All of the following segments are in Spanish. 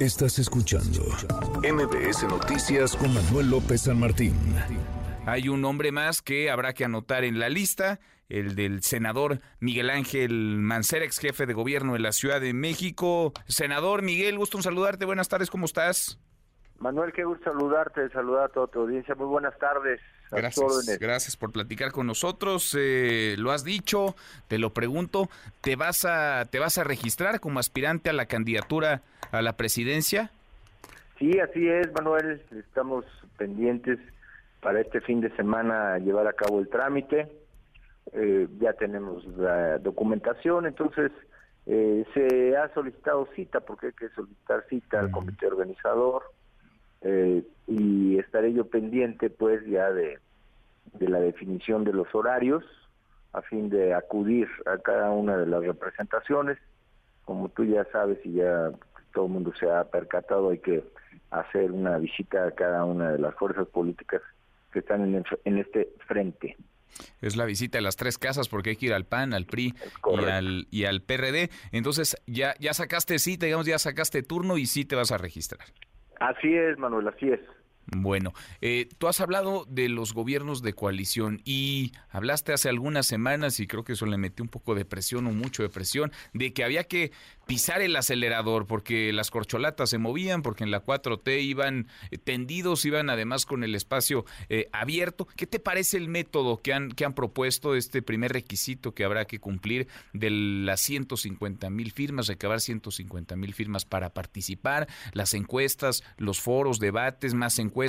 Estás escuchando MBS Noticias con Manuel López San Martín. Hay un nombre más que habrá que anotar en la lista, el del senador Miguel Ángel Mancera, ex jefe de gobierno de la Ciudad de México. Senador Miguel, gusto en saludarte. Buenas tardes, ¿cómo estás? Manuel, qué gusto saludarte, saludar a toda tu audiencia. Muy buenas tardes. Gracias, gracias por platicar con nosotros. Eh, lo has dicho, te lo pregunto, ¿te vas a te vas a registrar como aspirante a la candidatura a la presidencia? Sí, así es, Manuel. Estamos pendientes para este fin de semana llevar a cabo el trámite. Eh, ya tenemos la documentación, entonces eh, se ha solicitado cita porque hay que solicitar cita al comité organizador estaré yo pendiente pues ya de, de la definición de los horarios a fin de acudir a cada una de las representaciones. Como tú ya sabes y ya todo el mundo se ha percatado, hay que hacer una visita a cada una de las fuerzas políticas que están en, en este frente. Es la visita a las tres casas porque hay que ir al PAN, al PRI y al, y al PRD. Entonces, ya, ya sacaste cita, digamos, ya sacaste turno y sí te vas a registrar. Así es, Manuel, así es. Bueno, eh, tú has hablado de los gobiernos de coalición y hablaste hace algunas semanas, y creo que eso le metió un poco de presión o mucho de presión, de que había que pisar el acelerador porque las corcholatas se movían, porque en la 4T iban eh, tendidos, iban además con el espacio eh, abierto. ¿Qué te parece el método que han, que han propuesto, este primer requisito que habrá que cumplir de las 150 mil firmas, recabar 150 mil firmas para participar, las encuestas, los foros, debates, más encuestas?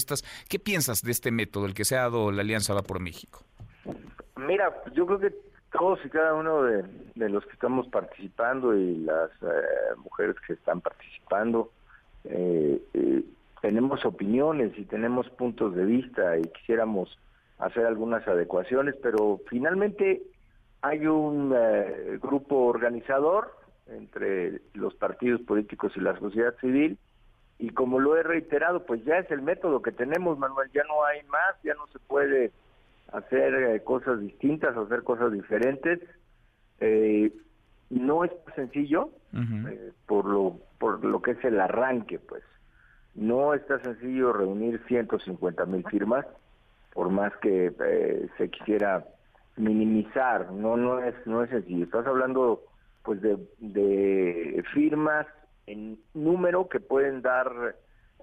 ¿Qué piensas de este método, el que se ha dado la Alianza Va por México? Mira, yo creo que todos y cada uno de, los que estamos participando y las eh, mujeres que están participando, eh, eh, tenemos opiniones y tenemos puntos de vista y quisiéramos hacer algunas adecuaciones, pero finalmente hay un grupo organizador entre los partidos políticos y la sociedad civil y como lo he reiterado, pues ya es el método que tenemos, Manuel, ya no hay más, ya no se puede hacer eh, cosas distintas, hacer cosas diferentes. Eh, no es sencillo eh, por lo por lo que es el arranque, pues. No está sencillo reunir 150 mil firmas, por más que se quisiera minimizar. No no es no es sencillo. Estás hablando pues de, de firmas en número que pueden dar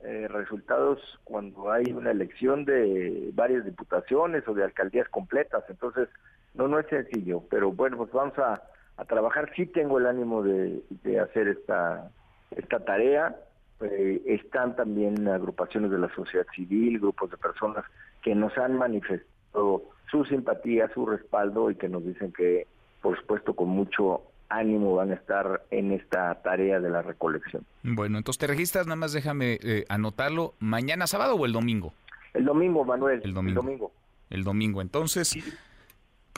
eh, resultados cuando hay una elección de varias diputaciones o de alcaldías completas. Entonces, no, no es sencillo, pero bueno, pues vamos a, trabajar. Sí tengo el ánimo de, hacer esta, esta tarea. Eh, están también agrupaciones de la sociedad civil, grupos de personas que nos han manifestado su simpatía, su respaldo y que nos dicen que, por supuesto, con mucho ánimo van a estar en esta tarea de la recolección. Bueno, entonces te registras, nada más déjame eh, anotarlo, mañana sábado o el domingo. El domingo, Manuel. El domingo. El domingo. Entonces,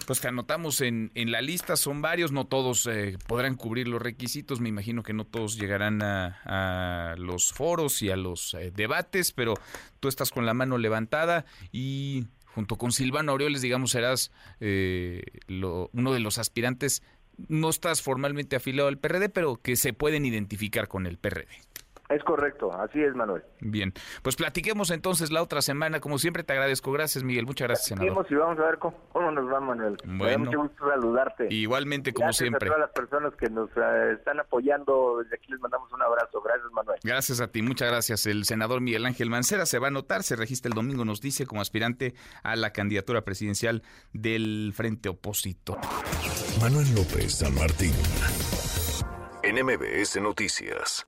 pues te anotamos en, en la lista, son varios, no todos eh, podrán cubrir los requisitos, me imagino que no todos llegarán a, los foros y a los eh, debates, pero tú estás con la mano levantada y junto con Silvano Aureoles, digamos, serás uno de los aspirantes no estás formalmente afiliado al PRD, pero que se pueden identificar con el PRD. Es correcto, así es, Manuel. Bien, pues platiquemos entonces la otra semana. Como siempre, te agradezco. Gracias, Miguel. Muchas gracias, senador. y vamos a ver cómo, nos va, Manuel. Bueno, mucho gusto saludarte. Igualmente, como siempre. a todas las personas que nos eh, están apoyando. Desde aquí les mandamos un abrazo. Gracias, Manuel. Gracias a ti, muchas gracias. El senador Miguel Ángel Mancera se va a anotar, se registra el domingo, nos dice, como aspirante a la candidatura presidencial del Frente Opositor. Manuel López San Martín. NMBS Noticias.